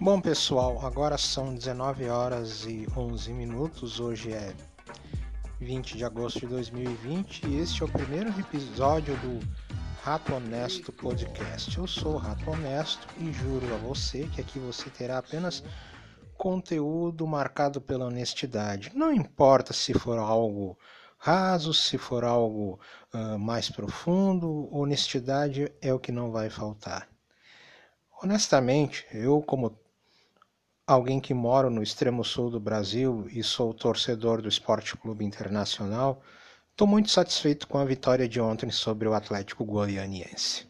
Bom pessoal, agora são 19 horas e 11 minutos, hoje é 20 de agosto de 2020 e este é o primeiro episódio do Rato Honesto Podcast. Eu sou o Rato Honesto e juro a você que aqui você terá apenas conteúdo marcado pela honestidade. Não importa se for algo raso, se for algo uh, mais profundo, honestidade é o que não vai faltar. Honestamente, eu como alguém que mora no extremo sul do Brasil e sou torcedor do Esporte Clube Internacional, estou muito satisfeito com a vitória de ontem sobre o Atlético Goianiense.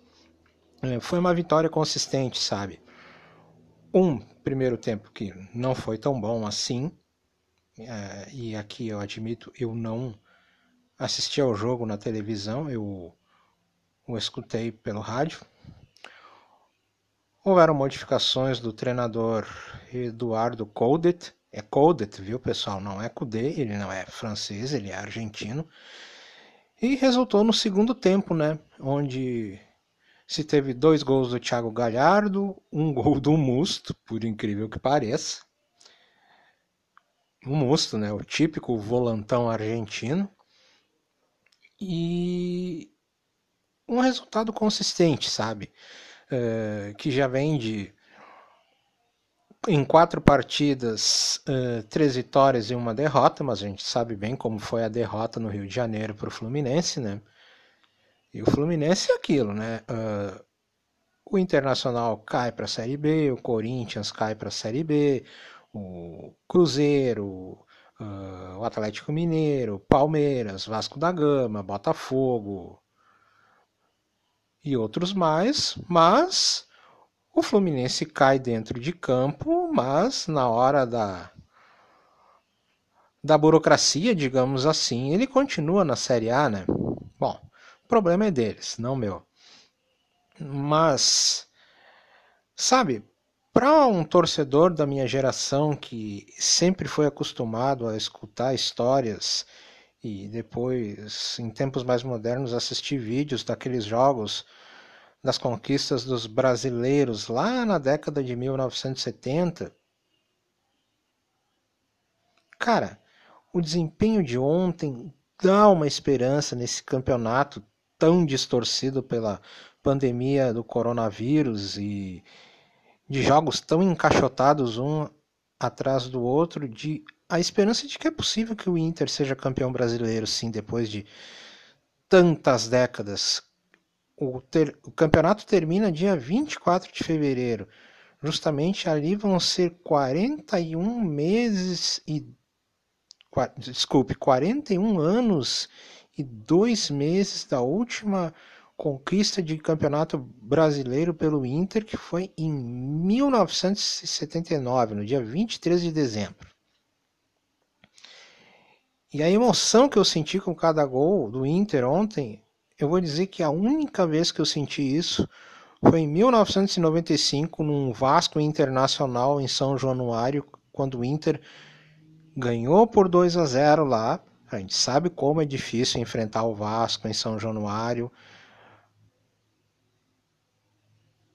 É, foi uma vitória consistente, sabe? Um primeiro tempo que não foi tão bom assim, é, e aqui eu admito, eu não assisti ao jogo na televisão, eu o escutei pelo rádio, Houveram modificações do treinador Eduardo Coudet. É Coudet, viu pessoal? Não é Coudet, ele não é francês, ele é argentino. E resultou no segundo tempo, né? Onde se teve dois gols do Thiago Galhardo, um gol do Musto, por incrível que pareça. O Musto, né? O típico volantão argentino. E um resultado consistente, sabe? Eh, que já vem de em quatro partidas, uh, três vitórias e uma derrota, mas a gente sabe bem como foi a derrota no Rio de Janeiro para o Fluminense, né? E o Fluminense é aquilo, né? Uh, o Internacional cai para a Série B, o Corinthians cai para a Série B, o Cruzeiro, uh, o Atlético Mineiro, Palmeiras, Vasco da Gama, Botafogo, e outros mais, mas o Fluminense cai dentro de campo, mas na hora da da burocracia, digamos assim, ele continua na Série A, né? Bom, o problema é deles, não meu. Mas sabe, para um torcedor da minha geração que sempre foi acostumado a escutar histórias e depois, em tempos mais modernos, assistir vídeos daqueles jogos das conquistas dos brasileiros lá na década de 1970. Cara, o desempenho de ontem dá uma esperança nesse campeonato tão distorcido pela pandemia do coronavírus e de jogos tão encaixotados um atrás do outro, de a esperança de que é possível que o Inter seja campeão brasileiro, sim, depois de tantas décadas. O, ter, o campeonato termina dia 24 de fevereiro. Justamente ali vão ser 41 meses e. Desculpe, 41 anos e dois meses da última conquista de campeonato brasileiro pelo Inter, que foi em 1979, no dia 23 de dezembro. E a emoção que eu senti com cada gol do Inter ontem, eu vou dizer que a única vez que eu senti isso foi em 1995, num Vasco Internacional em São Januário, quando o Inter ganhou por 2 a 0 lá. A gente sabe como é difícil enfrentar o Vasco em São Januário.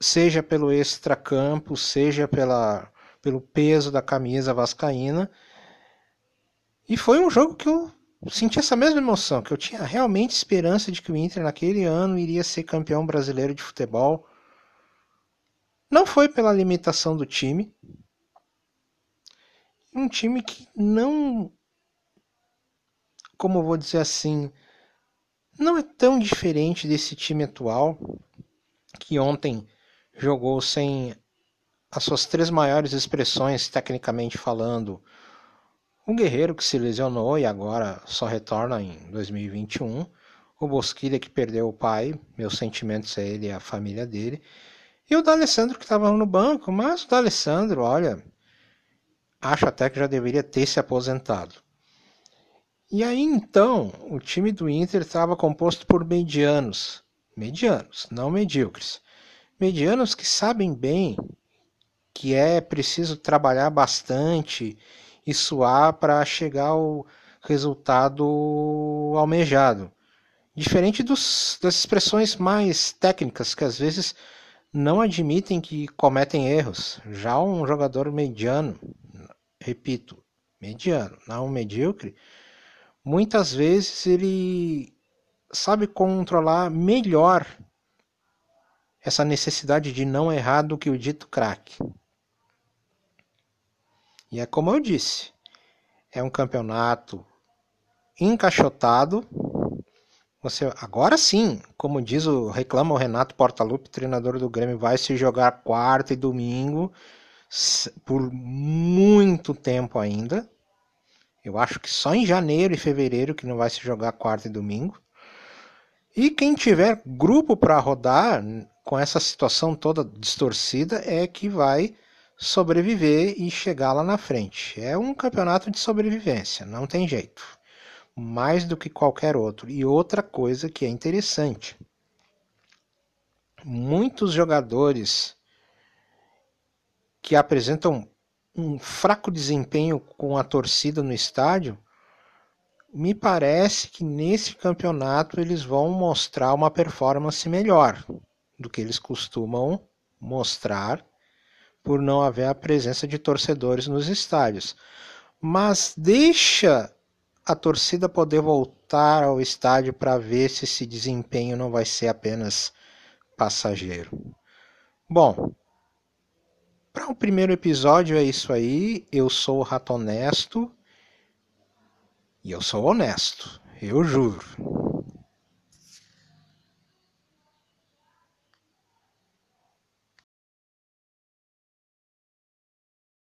Seja pelo extracampo, seja pela, pelo peso da camisa vascaína. E foi um jogo que eu senti essa mesma emoção, que eu tinha realmente esperança de que o Inter naquele ano iria ser campeão brasileiro de futebol. Não foi pela limitação do time. Um time que não. Como eu vou dizer assim. Não é tão diferente desse time atual, que ontem jogou sem as suas três maiores expressões, tecnicamente falando, um guerreiro que se lesionou e agora só retorna em 2021. O Bosquilha que perdeu o pai, meus sentimentos a ele e a família dele. E o D'Alessandro que estava no banco, mas o D'Alessandro, olha, acho até que já deveria ter se aposentado. E aí então, o time do Inter estava composto por medianos, medianos, não medíocres. Medianos que sabem bem que é preciso trabalhar bastante e suar para chegar ao resultado almejado. Diferente dos, das expressões mais técnicas, que às vezes não admitem que cometem erros. Já um jogador mediano, repito, mediano, não medíocre, muitas vezes ele sabe controlar melhor essa necessidade de não errar do que o dito craque. E é como eu disse, é um campeonato encaixotado. Você agora sim, como diz o reclama o Renato Portaluppi, treinador do Grêmio, vai se jogar quarta e domingo por muito tempo ainda. Eu acho que só em janeiro e fevereiro que não vai se jogar quarta e domingo. E quem tiver grupo para rodar com essa situação toda distorcida é que vai sobreviver e chegar lá na frente. É um campeonato de sobrevivência, não tem jeito. Mais do que qualquer outro. E outra coisa que é interessante: muitos jogadores que apresentam um fraco desempenho com a torcida no estádio me parece que nesse campeonato eles vão mostrar uma performance melhor do que eles costumam mostrar por não haver a presença de torcedores nos estádios. Mas deixa a torcida poder voltar ao estádio para ver se esse desempenho não vai ser apenas passageiro. Bom, para o primeiro episódio é isso aí. Eu sou o Rato Honesto e eu sou honesto, eu juro.